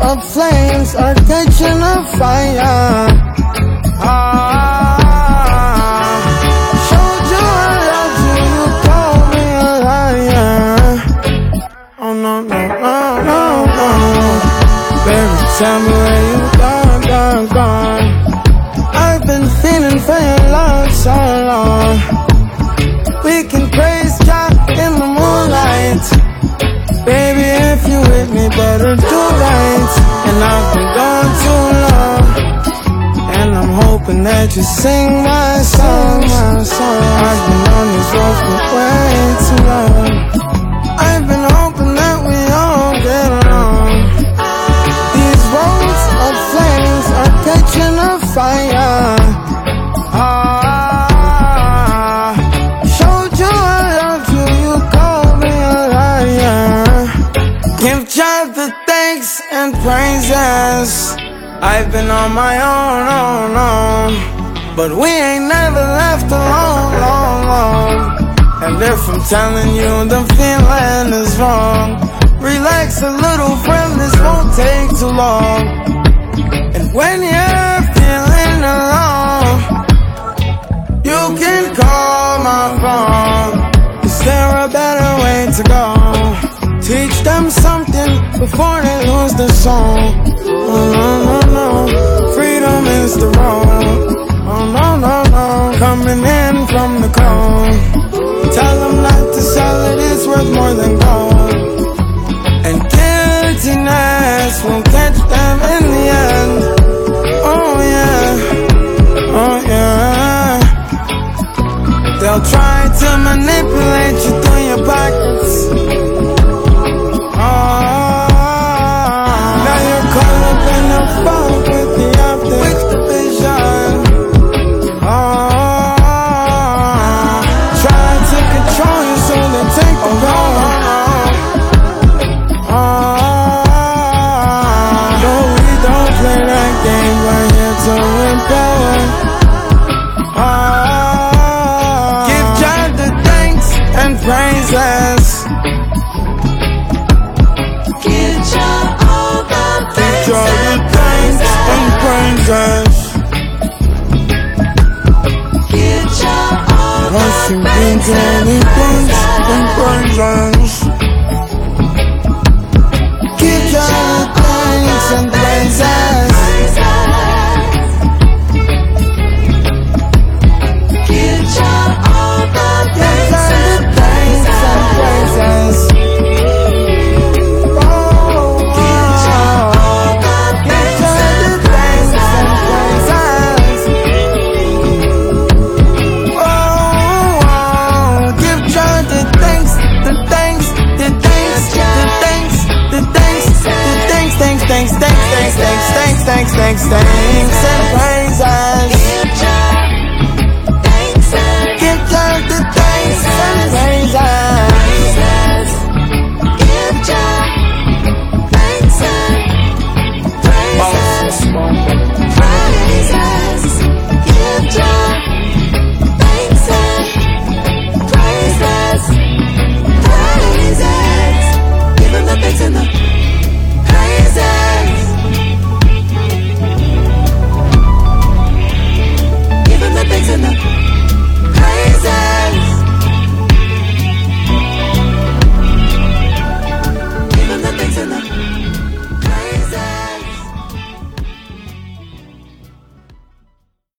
of flames are catching a fire. Ah, showed you I loved you, you called me a liar. Oh no, no, no, no, no. Baby, tell me where you gone, gone, gone. I've been feeling for your love so long. We can praise God in the moonlight. Baby, if you with me, better hoping that you sing my song, my song. I've been on this road for way too long. I've been hoping that we all get along. These roads of flames are catching a fire. Ah. Give God the thanks and praises. I've been on my own, own, own. But we ain't never left alone, long, long. And if I'm telling you the feeling is wrong, relax a little, friend, this won't take too long. And when you're feeling alone, you can call my phone. Is there a better way to go? Teach them something before they lose the song. No no no, freedom is the road. Oh no no no, coming in from the cold. Tell them not to sell it, it's worth more than gold. And guiltiness won't catch them in the end. Oh yeah, oh yeah. They'll try to manipulate 心跟着你动，很狂乱。thanks, thanks, thanks, thanks, thanks, thanks, and praise us.